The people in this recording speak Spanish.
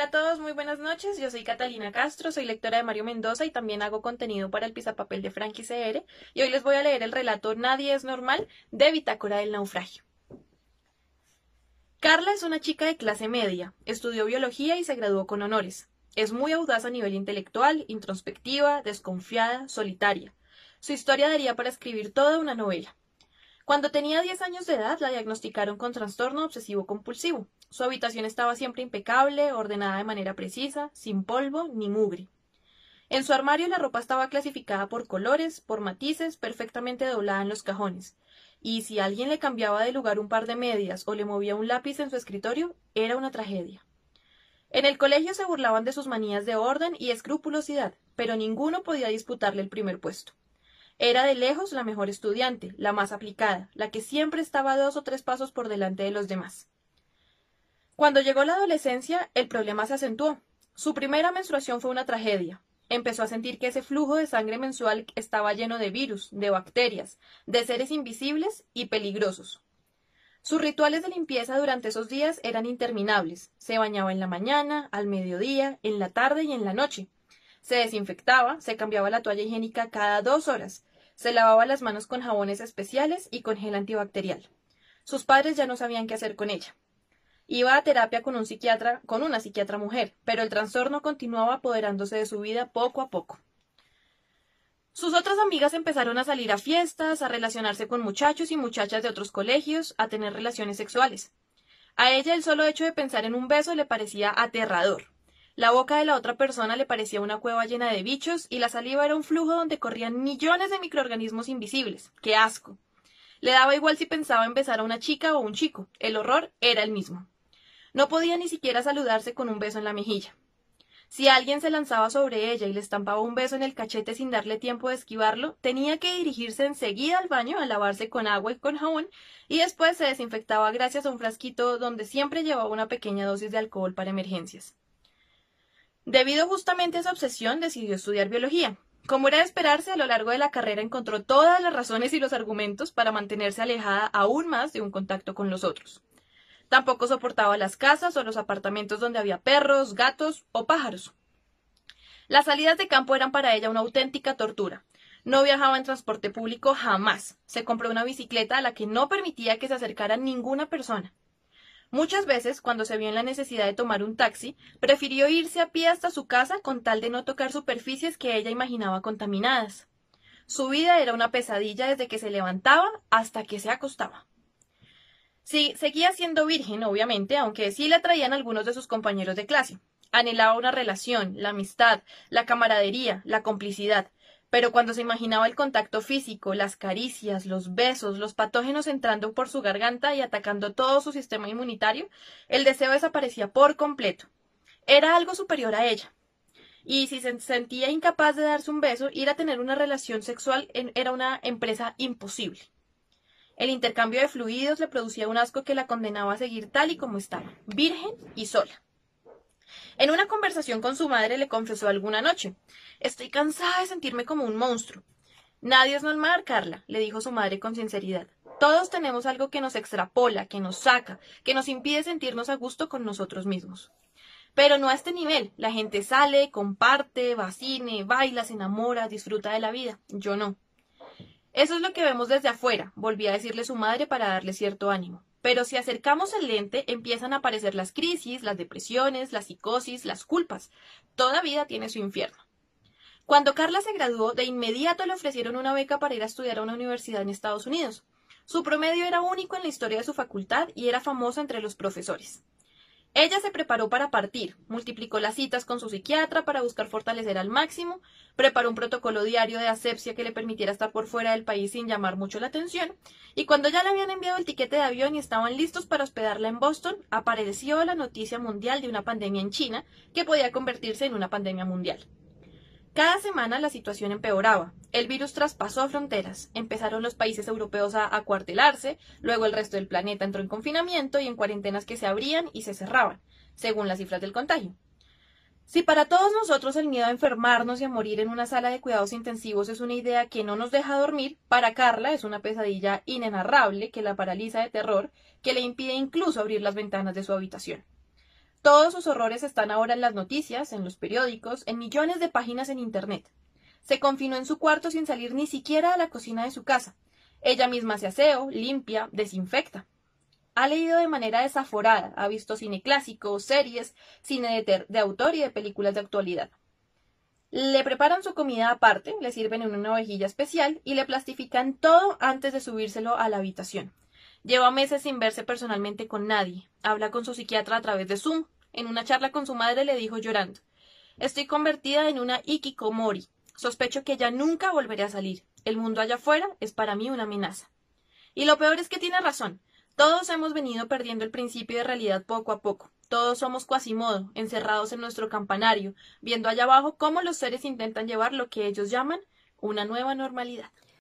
Hola a todos, muy buenas noches. Yo soy Catalina Castro, soy lectora de Mario Mendoza y también hago contenido para el Pisapapel de Frankie CR. Y hoy les voy a leer el relato Nadie es normal de Bitácora del Naufragio. Carla es una chica de clase media, estudió biología y se graduó con honores. Es muy audaz a nivel intelectual, introspectiva, desconfiada, solitaria. Su historia daría para escribir toda una novela. Cuando tenía 10 años de edad la diagnosticaron con trastorno obsesivo compulsivo. Su habitación estaba siempre impecable, ordenada de manera precisa, sin polvo ni mugre. En su armario la ropa estaba clasificada por colores, por matices, perfectamente doblada en los cajones. Y si alguien le cambiaba de lugar un par de medias o le movía un lápiz en su escritorio, era una tragedia. En el colegio se burlaban de sus manías de orden y escrupulosidad, pero ninguno podía disputarle el primer puesto. Era de lejos la mejor estudiante, la más aplicada, la que siempre estaba dos o tres pasos por delante de los demás. Cuando llegó la adolescencia, el problema se acentuó. Su primera menstruación fue una tragedia. Empezó a sentir que ese flujo de sangre mensual estaba lleno de virus, de bacterias, de seres invisibles y peligrosos. Sus rituales de limpieza durante esos días eran interminables. Se bañaba en la mañana, al mediodía, en la tarde y en la noche. Se desinfectaba, se cambiaba la toalla higiénica cada dos horas, se lavaba las manos con jabones especiales y con gel antibacterial. Sus padres ya no sabían qué hacer con ella. Iba a terapia con un psiquiatra, con una psiquiatra mujer, pero el trastorno continuaba apoderándose de su vida poco a poco. Sus otras amigas empezaron a salir a fiestas, a relacionarse con muchachos y muchachas de otros colegios, a tener relaciones sexuales. A ella el solo hecho de pensar en un beso le parecía aterrador. La boca de la otra persona le parecía una cueva llena de bichos y la saliva era un flujo donde corrían millones de microorganismos invisibles. ¡Qué asco! Le daba igual si pensaba en besar a una chica o un chico. El horror era el mismo. No podía ni siquiera saludarse con un beso en la mejilla. Si alguien se lanzaba sobre ella y le estampaba un beso en el cachete sin darle tiempo de esquivarlo, tenía que dirigirse enseguida al baño a lavarse con agua y con jabón y después se desinfectaba gracias a un frasquito donde siempre llevaba una pequeña dosis de alcohol para emergencias. Debido justamente a esa obsesión, decidió estudiar biología. Como era de esperarse, a lo largo de la carrera encontró todas las razones y los argumentos para mantenerse alejada aún más de un contacto con los otros. Tampoco soportaba las casas o los apartamentos donde había perros, gatos o pájaros. Las salidas de campo eran para ella una auténtica tortura. No viajaba en transporte público jamás. Se compró una bicicleta a la que no permitía que se acercara ninguna persona. Muchas veces, cuando se vio en la necesidad de tomar un taxi, prefirió irse a pie hasta su casa con tal de no tocar superficies que ella imaginaba contaminadas. Su vida era una pesadilla desde que se levantaba hasta que se acostaba. Sí, seguía siendo virgen, obviamente, aunque sí la traían algunos de sus compañeros de clase. Anhelaba una relación, la amistad, la camaradería, la complicidad, pero cuando se imaginaba el contacto físico, las caricias, los besos, los patógenos entrando por su garganta y atacando todo su sistema inmunitario, el deseo desaparecía por completo. Era algo superior a ella. Y si se sentía incapaz de darse un beso, ir a tener una relación sexual era una empresa imposible. El intercambio de fluidos le producía un asco que la condenaba a seguir tal y como estaba, virgen y sola. En una conversación con su madre le confesó alguna noche Estoy cansada de sentirme como un monstruo. Nadie es normal, Carla, le dijo su madre con sinceridad. Todos tenemos algo que nos extrapola, que nos saca, que nos impide sentirnos a gusto con nosotros mismos. Pero no a este nivel. La gente sale, comparte, va cine, baila, se enamora, disfruta de la vida. Yo no. Eso es lo que vemos desde afuera, volví a decirle su madre para darle cierto ánimo. Pero si acercamos el lente, empiezan a aparecer las crisis, las depresiones, la psicosis, las culpas. Toda vida tiene su infierno. Cuando Carla se graduó, de inmediato le ofrecieron una beca para ir a estudiar a una universidad en Estados Unidos. Su promedio era único en la historia de su facultad y era famosa entre los profesores. Ella se preparó para partir, multiplicó las citas con su psiquiatra para buscar fortalecer al máximo, preparó un protocolo diario de asepsia que le permitiera estar por fuera del país sin llamar mucho la atención, y cuando ya le habían enviado el tiquete de avión y estaban listos para hospedarla en Boston, apareció la noticia mundial de una pandemia en China que podía convertirse en una pandemia mundial. Cada semana la situación empeoraba. El virus traspasó fronteras. Empezaron los países europeos a acuartelarse, luego el resto del planeta entró en confinamiento y en cuarentenas que se abrían y se cerraban, según las cifras del contagio. Si para todos nosotros el miedo a enfermarnos y a morir en una sala de cuidados intensivos es una idea que no nos deja dormir, para Carla es una pesadilla inenarrable que la paraliza de terror, que le impide incluso abrir las ventanas de su habitación. Todos sus horrores están ahora en las noticias, en los periódicos, en millones de páginas en Internet. Se confinó en su cuarto sin salir ni siquiera a la cocina de su casa. Ella misma se aseo, limpia, desinfecta. Ha leído de manera desaforada, ha visto cine clásico, series, cine de, de autor y de películas de actualidad. Le preparan su comida aparte, le sirven en una vajilla especial y le plastifican todo antes de subírselo a la habitación. Lleva meses sin verse personalmente con nadie. Habla con su psiquiatra a través de Zoom. En una charla con su madre le dijo llorando Estoy convertida en una ikikomori. Sospecho que ya nunca volveré a salir. El mundo allá afuera es para mí una amenaza. Y lo peor es que tiene razón. Todos hemos venido perdiendo el principio de realidad poco a poco. Todos somos cuasimodo, encerrados en nuestro campanario, viendo allá abajo cómo los seres intentan llevar lo que ellos llaman una nueva normalidad.